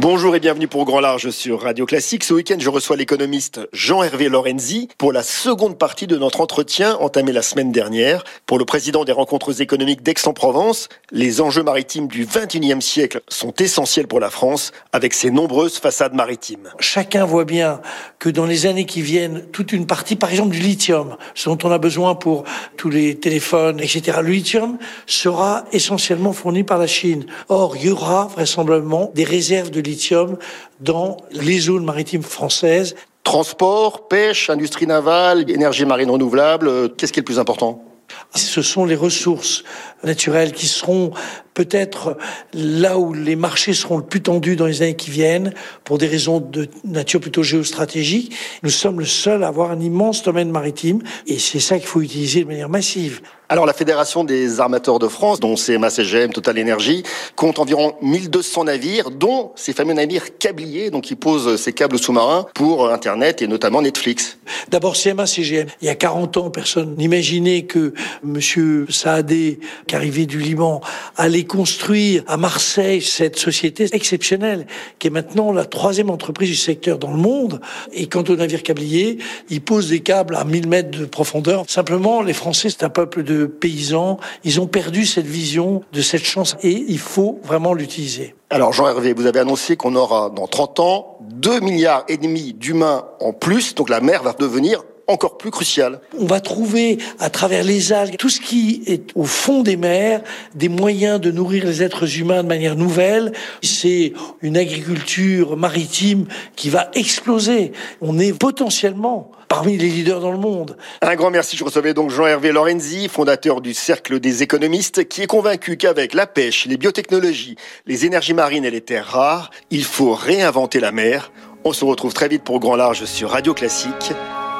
Bonjour et bienvenue pour Grand Large sur Radio Classique. Ce week-end, je reçois l'économiste Jean-Hervé Lorenzi pour la seconde partie de notre entretien entamé la semaine dernière. Pour le président des rencontres économiques d'Aix-en-Provence, les enjeux maritimes du 21e siècle sont essentiels pour la France avec ses nombreuses façades maritimes. Chacun voit bien que dans les années qui viennent, toute une partie, par exemple du lithium, ce dont on a besoin pour tous les téléphones, etc., le lithium sera essentiellement fourni par la Chine. Or, il y aura vraisemblablement des réserves de lithium dans les zones maritimes françaises. Transport, pêche, industrie navale, énergie marine renouvelable, euh, qu'est-ce qui est le plus important? Ce sont les ressources naturelles qui seront peut-être là où les marchés seront le plus tendus dans les années qui viennent, pour des raisons de nature plutôt géostratégique. Nous sommes le seul à avoir un immense domaine maritime, et c'est ça qu'il faut utiliser de manière massive. Alors la Fédération des armateurs de France, dont CMA CGM, Total Energy, compte environ 1200 navires, dont ces fameux navires câbliers, donc qui posent ces câbles sous-marins pour Internet et notamment Netflix. D'abord CMA CGM. Il y a 40 ans, personne n'imaginait que Monsieur Saadé, qui arrivait du Liban, allait construire à Marseille cette société exceptionnelle, qui est maintenant la troisième entreprise du secteur dans le monde. Et quant aux navires câbliers, ils posent des câbles à 1000 mètres de profondeur. Simplement, les Français, c'est un peuple de paysans. Ils ont perdu cette vision de cette chance et il faut vraiment l'utiliser. Alors Jean-Hervé, vous avez annoncé qu'on aura dans 30 ans 2 milliards et demi d'humains en plus, donc la mer va devenir encore plus crucial. On va trouver à travers les algues, tout ce qui est au fond des mers, des moyens de nourrir les êtres humains de manière nouvelle. C'est une agriculture maritime qui va exploser. On est potentiellement parmi les leaders dans le monde. Un grand merci. Je recevais donc Jean-Hervé Lorenzi, fondateur du Cercle des économistes, qui est convaincu qu'avec la pêche, les biotechnologies, les énergies marines et les terres rares, il faut réinventer la mer. On se retrouve très vite pour Grand Large sur Radio Classique.